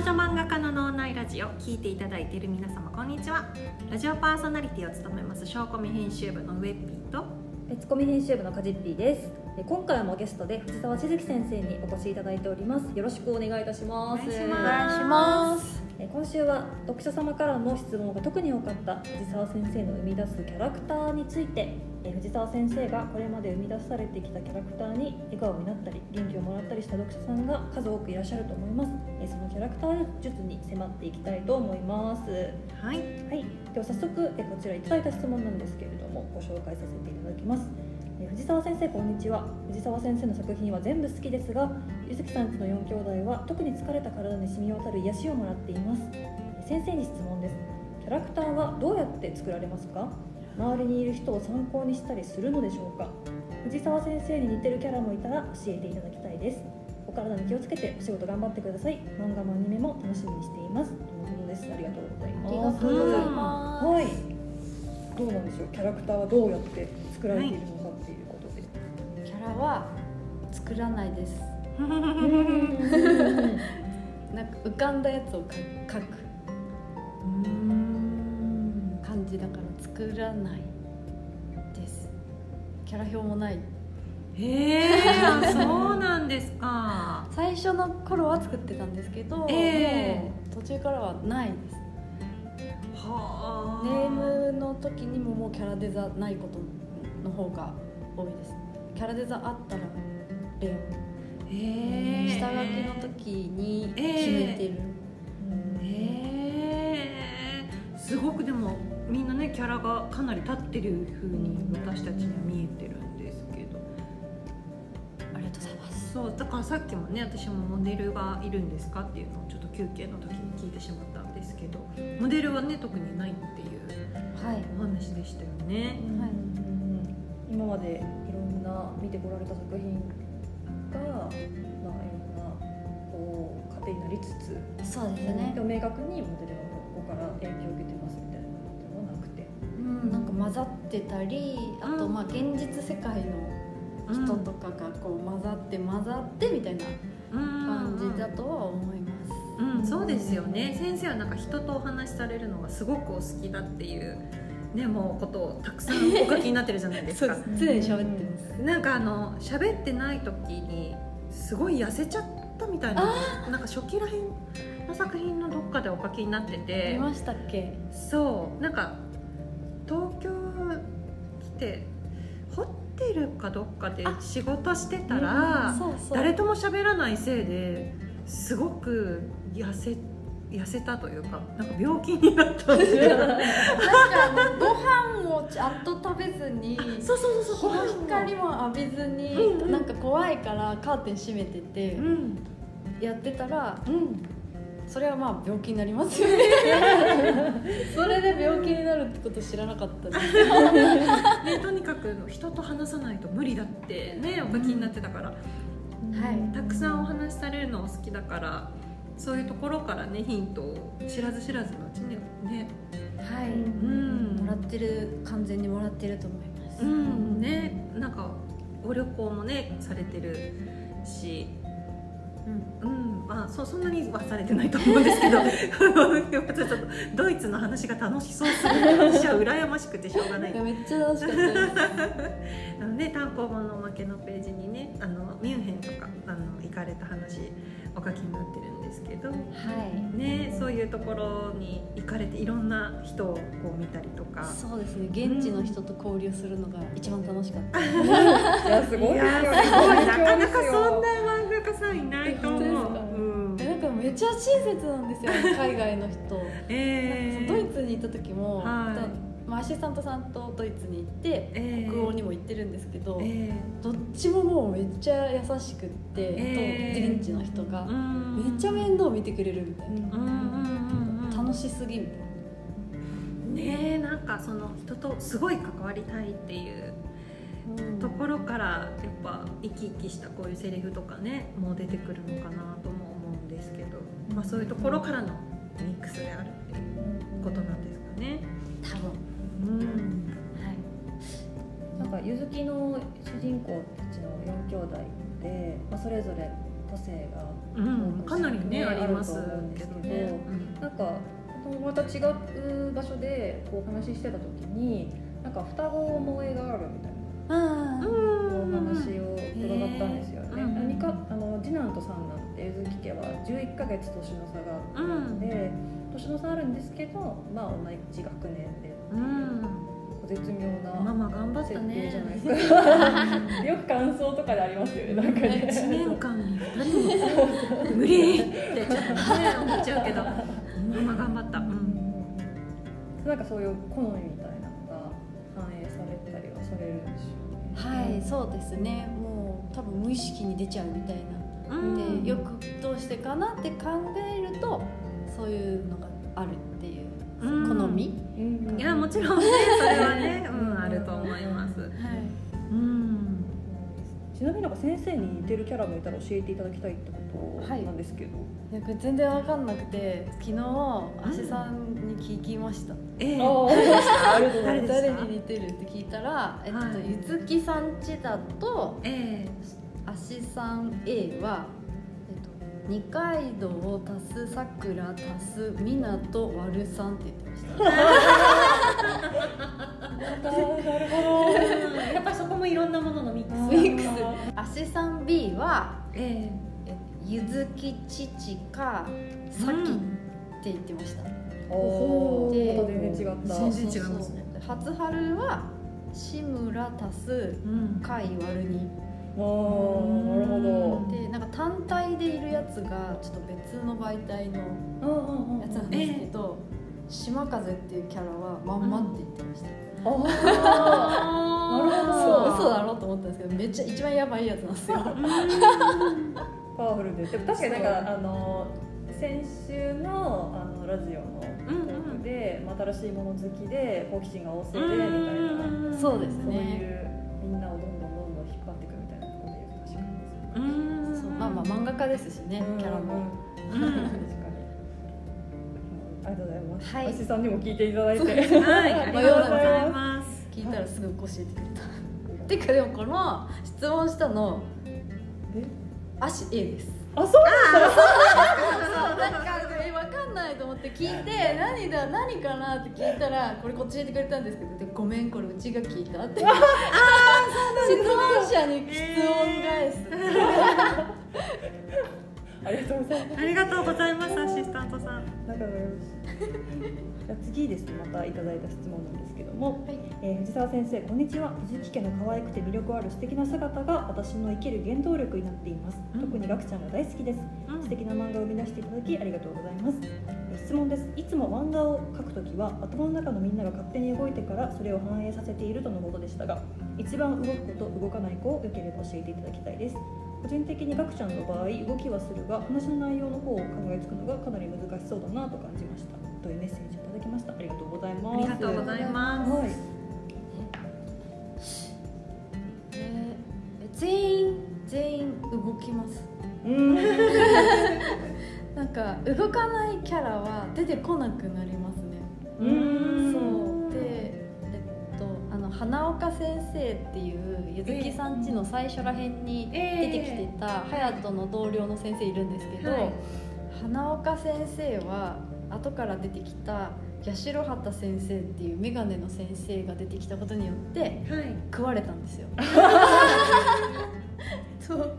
女漫画家の脳内ラジオ聞いていただいている皆様こんにちは。ラジオパーソナリティを務めますショーコミ編集部のウェッピーと。別コミ編集部のカジッピーです。え今回もゲストで藤沢千月先生にお越しいただいております。よろしくお願いいたします。お願いします。お願いしますえ今週は読者様からの質問が特に多かった藤沢先生の生み出すキャラクターについてえ藤沢先生がこれまで生み出されてきたキャラクターに笑顔になったり元気をもらったりした読者さんが数多くいらっしゃると思います。えそのキャラクター術に迫っていきたいと思います。はい。はい、では早速えこちらいただいた質問なんですけれどもご紹介させていただきます。え藤沢先生こんにちは。藤沢先生の作品は全部好きですがゆずきさんちの4兄弟は特に疲れた体に染み渡る癒しをもらっています。え先生に質問です。キャラクターはどうやって作られますか？周りにいる人を参考にしたりするのでしょうか？藤沢先生に似てるキャラもいたら教えていただきたいです。お体に気をつけてお仕事頑張ってください。漫画もアニメも楽しみにしています。とのことです。ありがとうございます。ありがとうございます。はい。どうなんでしょう？キャラクターはどうやって作られているのかっていうことで。キャラは作らないです。なんか浮かんだやつをか描くじだから作らないです。キャラ表もない。へえ そうなんですか。最初の頃は作ってたんですけど、ええもう途中からはないです。はあ。ネームの時にももうキャラデザないことの方が多いです。キャラデザあったらレへオ。え下書きの時に決めてる、へえすごくでもみんなねキャラがかなり立ってる風に私たちには見えてるんですけど。ありがとうございます。そうだからさっきもね私もモデルがいるんですかっていうのをちょっと休憩の時に聞いてしまったんですけど。モデルはね特にないっていうはい。お話でしたよね。はい。今までいろんな見てこられた作品が、まあいろんなこう糧になりつつ、そうですね。明確にモデルはここから影響を受けてます混ざってたりあとうんまあ現実世界の人とかがこう混ざって混ざってみたいな感じだとは思います、うん、そうですよね。先生はなんか人とお話しされるのがすごくお好きだっていうねもうことをたくさんお書きになってるじゃないですか。常に喋ってます。なんかあの喋ってない時にすごい痩せちゃったみたいななんか初期らへんの作品のどっかでお書きになって見てましたっけそうなんか東京来てホテルかどっかで仕事してたら、誰とも喋らないせいですごく痩せ痩せたというかなんか病気になったんで。す よなんご飯をちゃんと食べずにそうそうそうそう。日の光も浴びずに、うんうん。なんか怖いからカーテン閉めててうん。やってたらうんそれはまあ病気になりますよね。それで病気になるってこと知らなかったです。ね、とにかく人と話さないと無理だってねお書きになってたから、はい。たくさんお話しされるのお好きだからそういうところからねヒントを知らず知らずのうちにね。はい、うん。もらってる完全にもらってると思います、うん。ね。なんかご旅行もねされてるしうん。うん。まあそそんなにはされてないと思うんですけど ちょっとドイツの話が楽しそうすぎて私は羨ましくてしょうがない。いやめっちゃ楽しかったです。あのね、単行本のおまけのページにねあのミュンヘンとかあの行かれた話お書きになってるんですけど、はい。ね、そういうところに行かれていろんな人をこう見たりとか。そうですね。現地の人と交流するのが一番楽しかった、いやすごいいですよ。ね。やすごい。なかなかそんなな。漫さんいないと思う。なんかめっちゃ親切なんですよ 海外の人。えー。ドイツに行った時も、はい。まあ、アシスタントさんとドイツに行ってえー。北欧にも行ってるんですけど、えどっちももうめっちゃ優しくって、えー。と現地の人が。めっちゃ面倒見てくれるみたいな、楽しすぎみたいねえなんかその人とすごい関わりたいっていうな、ところからやっぱ生き生きしたこういうセリフとかねもう出てくるのかなとも思うんですけど、まあ、そういうところからのミックスであるっていうことなんですかね。多分。うん。はい。なんかゆずきの主人公たちの4兄弟で、まあ、それぞれ個性が、うん、かなりねありますけどね、なんかまた違う場所でこうお話ししてた時になんか双子思いがあるみたいなお話を伺ったんですよね。何かあの次男と三男ってゆずき家は11か月年の差があるので、年の差あるんですけど、まあ同じ学年でっていう絶妙なママ頑張ったねじゃないですか。よく感想とかでありますよね。なんかね。1年間に2人無理ってちょっとね思っちゃうけどママ頑張った、うんなんかそういう好みみたい反映されたりはされるんでしょうね。はいそうですね。もう多分無意識に出ちゃうみたいな。うん。でよくどうしてかなって考えるとそういうのがあるっていううん。好み、うん。いやもちろんねそれはね、ちなみになんか先生に似てるキャラもいたら教えていただきたいってことはいなんですけど。い。やこれ全然わかんなくて昨日足さんに聞きました、うございます。誰に似てるって聞いたら、えっとはいゆつきさんちだとえ足さん A は、えっと、二階堂を足すさくら足すみなと割る3って言ってました なるほえやっぱりそこもいろんなもののミックス。ミックス。足さん B はええ。ゆずき父かさきって言ってました、ど。おでお、全然違った。全然違いますね。初春は志村足すうん。貝割る2あーなるほど。でなんか単体でいるやつがちょっと別の媒体のやつなんですけど、島風っていうキャラはまんまって言ってました、あなるほどそう。嘘だろ？うと思ったんですけどめっちゃ一番やばいやつなんですよ。ー パワフルで。でも確かになんかあの先週のあのラジオのトークで、まあ新しいもの好きで好奇心が旺盛でみたいな。そうですそういねうみんなをどんどんどんどん引っ張っていくみたいなところで言うと確かにうん。そう。まあまあ漫画家ですしねキャラも、ありがとうございます。はい。足さんにも聞いていただいて。はい。ありがとうございます。聞いたらすぐ教えてくれた、てかでもこの質問したのえ？足 A です。あ、そうなんだ。そう。なんかえ分かんないと思って聞いて 何だ何かなって聞いたらこれこっち教えてくれたんですけどでごめんこれうちが聞いたって。質問者に質問返す、ありがとうございます。ありがとうございますアシスタントさん仲がよろしい。じゃあ次ですね、またいただいた質問なんですけども、はいえー藤沢先生こんにちは。水木家の可愛くて魅力ある素敵な姿が私の生きる原動力になっています。うん特にガクちゃんが大好きです。うん素敵な漫画を生み出していただきありがとうございます。えー質問です。いつも漫画を描くときは頭の中のみんなが勝手に動いてからそれを反映させているとのことでしたが、一番動く子と動かない子をよければ教えていただきたいです。個人的にガクちゃんの場合動きはするが話の内容の方を考えつくのがかなり難しそうだなと感じました。というメッセージをいただきました。ありがとうございます。ありがとうございます。はい。えー全員全員動きます。うん。なんか動かないキャラは出てこなくなりますね。うん花岡先生っていうゆずきさんちの最初らへんに出てきてた隼人の同僚の先生いるんですけど、はい。花岡先生は後から出てきた八代畑先生っていう眼鏡の先生が出てきたことによってはい。食われたんですよ。そう。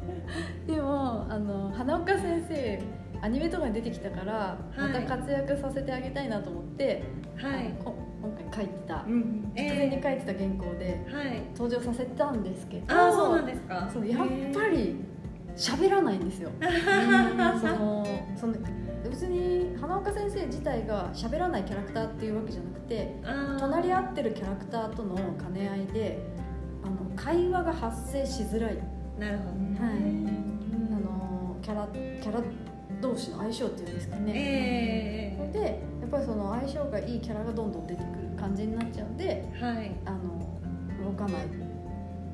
でもあの花岡先生アニメとかに出てきたからまた活躍させてあげたいなと思って、はい。こ今回書いてたうん直前に書いてた原稿ではい。登場させたんですけどああそうなんですか。そうやっぱり喋らないんですよ。そのその別に花岡先生自体が喋らないキャラクターっていうわけじゃなくて隣り合ってるキャラクターとの兼ね合いであの会話が発生しづらい。なるほどはい。あのキャラキャラ同士の相性っていうんですかね、ええでやっぱりその相性がいいキャラがどんどん出てくる感じになっちゃうんではい。あの動かない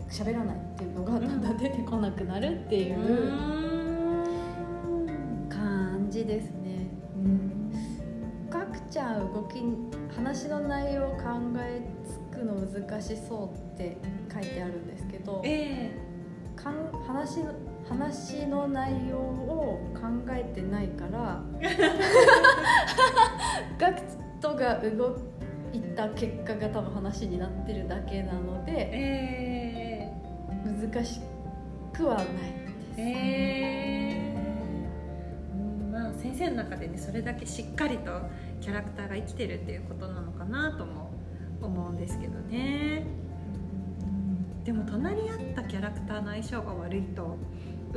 喋らないっていうのがだんだん出てこなくなるっていうう感じですね。うん。ガクちゃん動き話の内容を考えつくの難しそうって書いてあるんですけどえ。かん話の話の内容を考えてないから ガクトが動いた結果が多分話になってるだけなので、え難しくはないです。ー、えーうんまあ先生の中でねそれだけしっかりとキャラクターが生きてるっていうことなのかなとも思うんですけどね、うんでも隣り合ったキャラクターの相性が悪いと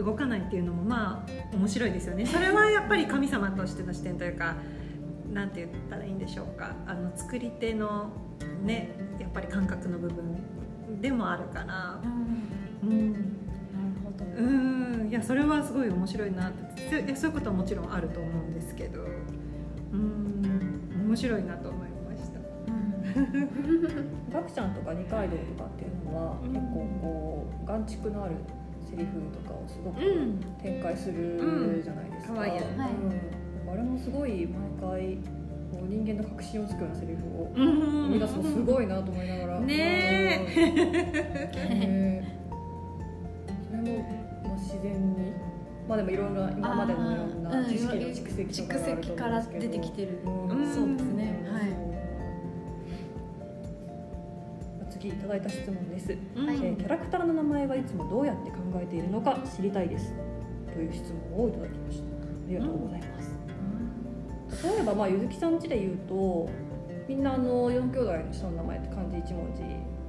動かないっていうのもまあ面白いですよね。それはやっぱり神様としての視点というかなんて言ったらいいんでしょうか。あの作り手のねやっぱり感覚の部分でもあるから。うん。なるほど、うん。いやそれはすごい面白いなって。でそういうことはもちろんあると思うんですけど。うん。面白いなと思いました。ガクちゃんとか二階堂とかっていうのは、うん結構こう眼蓄のあるセリフとかをすごくうん。展開するじゃないですか、うん。可愛いよねはい。うん、あれもすごい毎回こう人間の確信をつくようなセリフを生生み出すのすごいなと思いながら。ねうん。ねそれも、まあ、自然に。まあでもいろんな今までのいろんな知識の蓄積とかがあると蓄積から思うんですけど。出てきてる、うん。そうですね。はい次いただいた質問です、うん。はいえーキャラクターの名前はいつもどうやって考えているのか知りたいです。という質問をいただきました。ありがとうございます、例えばまあゆずきさんちで言うとみんなあの4兄弟の下の名前って漢字一文字じ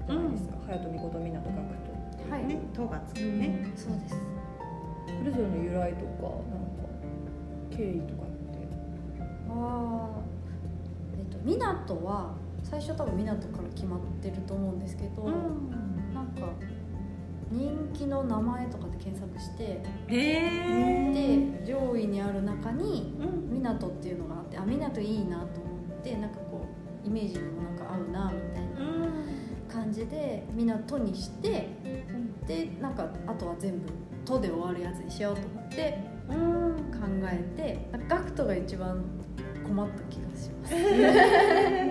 ゃないですか、隼人美琴湊学人はい、ね塔がつくね、そうです。それぞれの由来とかなんか経緯とかって。ああえっと湊は最初多分湊から決まってると思うんですけど、なんか人気の名前とかで検索してで上位にある中にうん。湊っていうのがあってあ湊いいなと思ってなんかこうイメージにもなんか合うなみたいな感じで湊にしてでなんかあとは全部「と」で終わるやつにしようと思ってうん。考えてなんかガクトが一番困った気がします。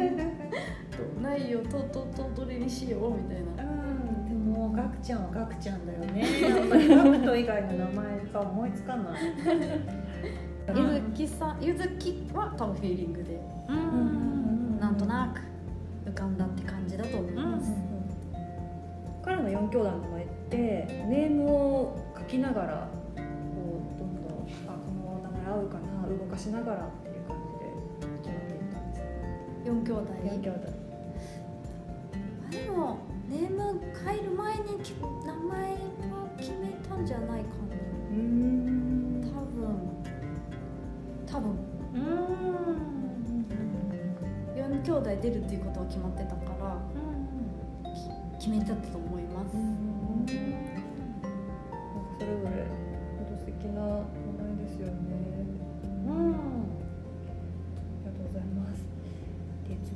ないよ「と」と「と」どれにしようみたいな。うん。でもガクちゃんはガクちゃんだよね。やっぱりガクト以外の名前が思いつかない。ゆずきさんゆずきは多分フィーリングで。うん。なんとなく浮かんだって感じだと思います。彼の4兄弟の名前ってネームを書きながらこうどんどんあこの名前合うかな動かしながらっていう感じで決まっていったんです四兄弟。4兄弟。あでもネーム変える前にき名前は決めたんじゃないかうーん。な多分。多分。4兄弟出るっていうことは決まってたからき決めてたと思います、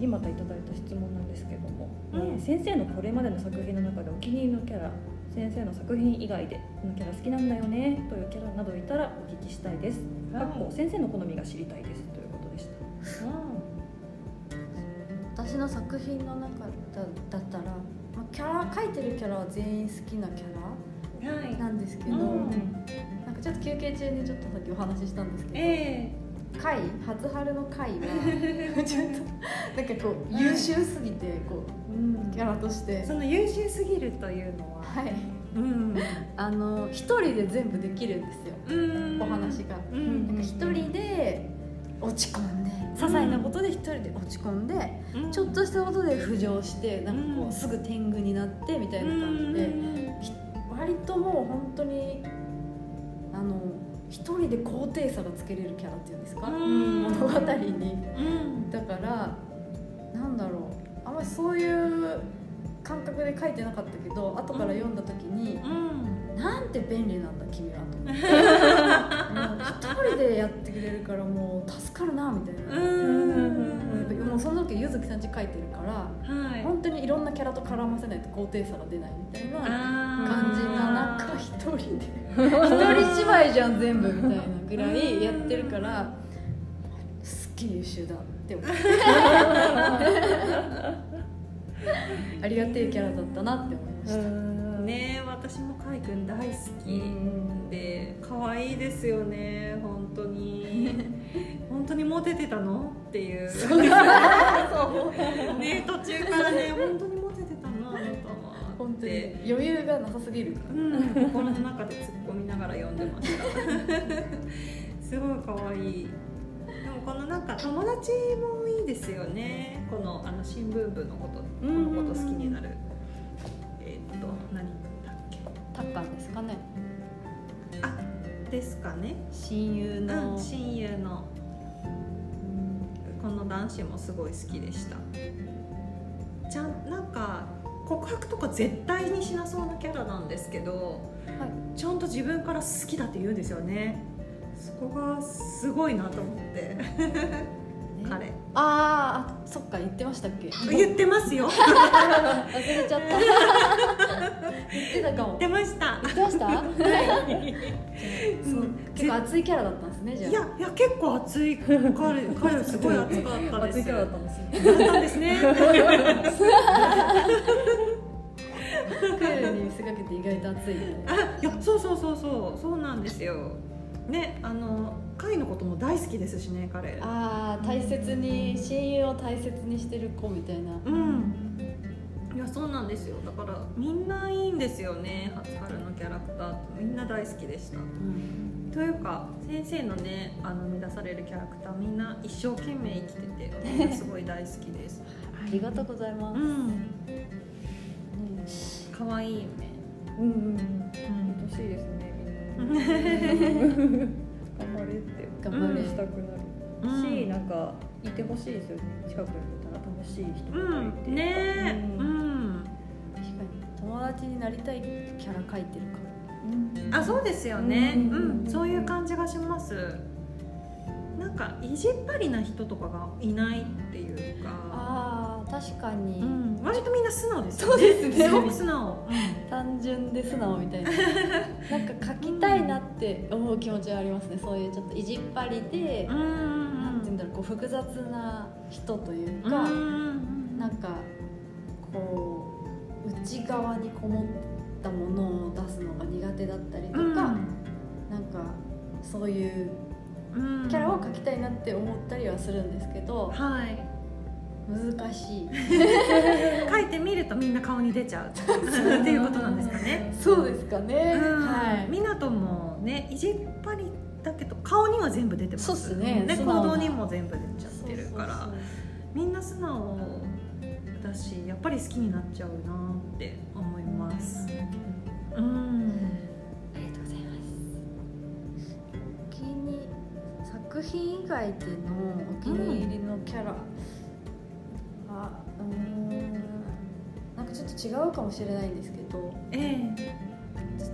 次またいただいた質問なんですけども、うん先生のこれまでの作品の中でお気に入りのキャラ先生の作品以外でこのキャラ好きなんだよねというキャラなどいたらお聞きしたいです、はいかっこ先生の好みが知りたいですということでした私の作品の中だだったら、まあ、キャラ描いてるキャラは全員好きなキャラなんですけど、うんなんかちょっと休憩中にちょっとさっきお話ししたんですけど、え回初春の回は ちょっとなんかこう優秀すぎてこえうん。うキャラとして。その優秀すぎるというのははい。うん。あの一人で全部できるんですよ。うん。お話が。うん。なんか一人で落ち込んで些細なことで一人で落ち込んで、うん。ちょっとしたことで浮上してなんかこうん。うすぐ天狗になってみたいな感じで、割ともう本当にあの一人で高低差がつけれるキャラっていうんですか、うん。物語に。うん。だからなんだろうあんまりそういう感覚で書いてなかったけど後から読んだ時に、うん。なんて便利なんだ君はと思って。一人でやってくれるからもう助かるなみたいな、時柚月さんち書いてるからはい。本当にいろんなキャラと絡ませないと高低差が出ないみたいな感じな中一人で。一人芝居じゃん全部みたいなぐらいやってるからすっげえ優秀だって思って ありがてえキャラだったなって思いました、うん。ね私もカイくん大好きで可愛いですよね本当に。本当にモテてたの？っていう。ね途中からね本当にモテてたなたは本当に。余裕がなさすぎるうん心の中で突っ込みながら読んでました。すごい可愛い。でもこのなんか友達もいいですよね。このあの新聞部のことこのこと好きになるタッカンですかね。あですかね。親友の、うん、親友の。この男子もすごい好きでした。じゃんなんか告白とか絶対にしなそうなキャラなんですけど、はい。ちゃんと自分から好きだって言うんですよね。そこがすごいなと思って。彼あーあそっか言ってましたっけ？言ってますよ。忘れちゃった。言ってたかも。言ってました。言ってました？そううん。結構熱いキャラだったんですねじゃあ。いやいや結構熱い。彼彼すごい熱かったです。熱いキャラだったんですよだったんですね。クールに見せかけて意外と熱い。あいやそうそうそうそう。そうなんですよ。ねあの貝のことも大好きですしね彼。ああ大切に親友を大切にしてる子みたいな。うん。いやそうなんですよ。だからみんないいんですよね初春のキャラクターみんな大好きでした。うんというか先生のねあの生み出されるキャラクターみんな一生懸命生きててすごい大好きです。ありがとうございます、うん。ね可愛いよね。うんうんうん。愛しいですねみんな 頑張れって頑張れ、うんしたくなるうん。し、なんかいてほしいですよね。近くにいたら楽しい人うがいて、ん。ねえ。ううん。ん確かに。友達になりたいキャラ描いてるか。らあそうですよね、ううんん。そういう感じがします。なんか意地っ張りな人とかがいないっていう確かに、うん、割とみんな素直ですよね。そうですね。すごく素直、単純で素直みたいな。なんか描きたいなって思う気持ちはありますね。そういうちょっと意地っ張りで、うん。うんなんて言うんだろうこう複雑な人というか、うん。うんなんかこう内側にこもったものを出すのが苦手だったりとか、うん。なんかそういううん。キャラを描きたいなって思ったりはするんですけどはい難しい。書いてみるとみんな顔に出ちゃう。っていうことなんですかね、そうですかね、うん。はい。湊もね意地っ張りだけど顔には全部出てますそうっすね。で行動にも全部出ちゃってるから。そうそうそうみんな素直だしやっぱり好きになっちゃうなって思います。うん。ありがとうございます。お気に作品以外でのお気に入りのキャラ、あうーんなんかちょっと違うかもしれないんですけどえ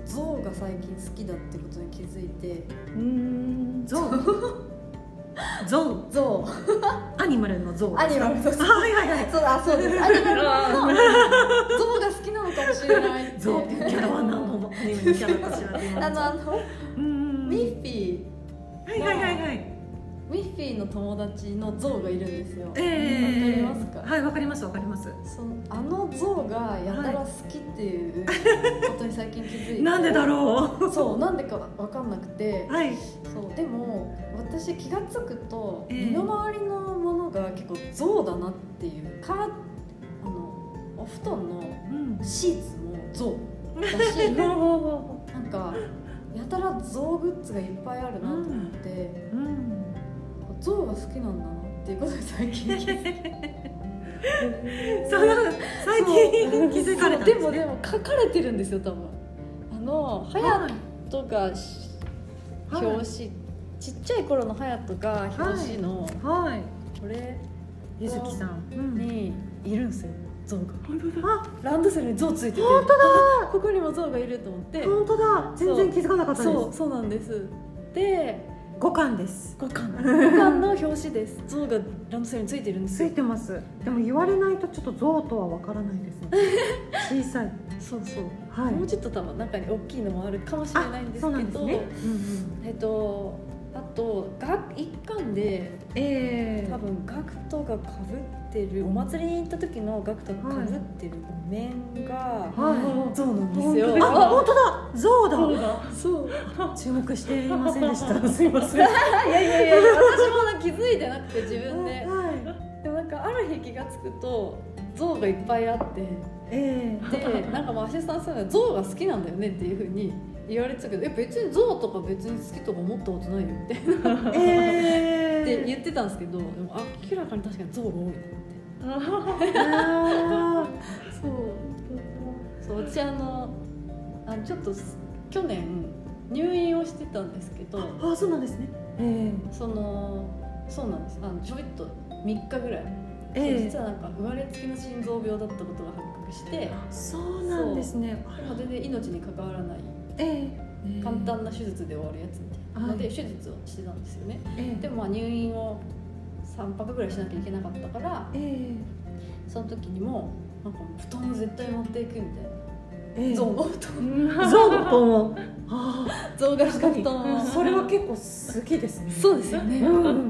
ゾウが最近好きだってことに気づいて。うん。えゾウ？ゾウ？ゾウ。アニマルのゾウ？アニマルのゾウ。あはいはいはい。そうあそうです。アニマルのゾウが好きなのかもしれないって。ゾウっていうキャラは何のアニメのキャラかしらあのあのうん。ミッフィーフィーの友達のゾウがいるんですよ。ええ。わかりますか？はいわかりますわかります。そのあのゾウがやたら好きっていうことに最近気づいて。なんでだろそうなんでかわかんなくて。うはい。そうでも私気が付くとええ。身の回りのものが結構ゾウだなっていうかあのお布団のうん。シーツもゾウだし なんかやたらゾウグッズがいっぱいあるなと思って、うん。ゾウが好きなんだなっていうことに最近 その最近気づかれたんですね。もでも書かれてるんですよ多分。あの隼人がしはい。表紙、ちっちゃい頃の隼人が表紙の、はい。これゆずきさん、うん、にいるんですよゾウがあランドセルにゾウついてて。本当だ。あここにもゾウがいると思って。本当だ。全然気づかなかったです。そうそうなんです。で五巻です。五巻 五巻の表紙です。ゾウがランドセルについてるんですよ。ついてます。でも言われないとちょっと象とはわからないですね。小さい。そうそう、はい。もうちょっと多分中に大きいのもあるかもしれないんですけど。えっとあとが一巻でえ多分ガクトがかぶってるお祭りに行った時のガクトがかぶってるお面がは象なんですよ、本当あ本当だ。象だ。そう。注目していませんでした。すいません。いやいやいや私も気づいてなくて自分で。はい。でもなんかある日気が付くと象がいっぱいあって。えでなんかまあアシスタントさんが象が好きなんだよねっていうふうに言われてたけどえ別に象とか別に好きとか思ったことないよみたいな。ええって言ってたんですけどでも明らかに確かに象が多いなって。あそう。そう。私あのあのちょっと去年入院をしてたんですけどーあそうなんですね。えそのそうなんです。あのちょびっと3日ぐらい、ええ。え実はなんか生まれつきの心臓病だったことが発覚して。そうなんですね。でも全然命に関わらないええ。簡単な手術で終わるやつみたいなので、はい手術をしてたんですよね。ええ。でもまあ入院を3泊ぐらいしなきゃいけなかったからえその時にもなんか布団を絶対持っていくみたいえええ。な象の布団。象の布団を。あ象が確かに布団を。それは結構好きですね。そうですよね、うん。はい。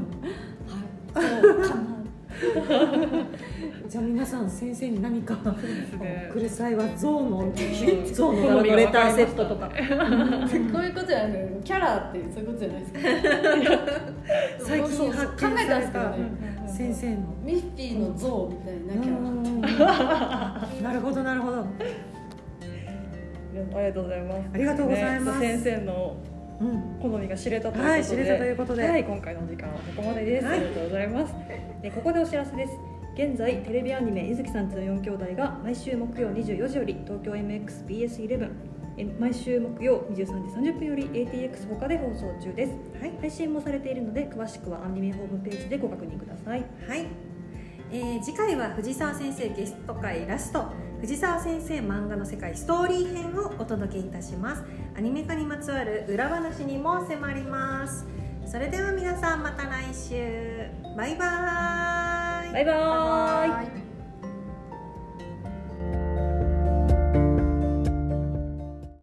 そうかなじゃあ皆さん先生に何かね。来る際は象の 象の柄のレターセットとか。こういうことじゃないのキャラってそういうことじゃないですか。最近発見考えた先生の。ミッフィーの象みたいなキャラ。うん。なるほどなるほど。ありがとうございます。ありがとうございます。ね先生のうん好みが知れたということで、はい知れたということで。はい、今回のお時間はここまでです、はい。ありがとうございます。でここでお知らせです現在テレビアニメ「ゆずきさんちの4兄弟」が毎週木曜24時より東京 MXBS11 え毎週木曜23時30分より ATX 他で放送中です、はい。配信もされているので詳しくはアニメホームページでご確認ください。はい、えー次回は藤沢先生ゲスト会ラスト藤沢先生漫画の世界ストーリー編をお届けいたします。アニメ化にまつわる裏話にも迫ります。それでは皆さんまた来週。バイバーイバイバイ。はい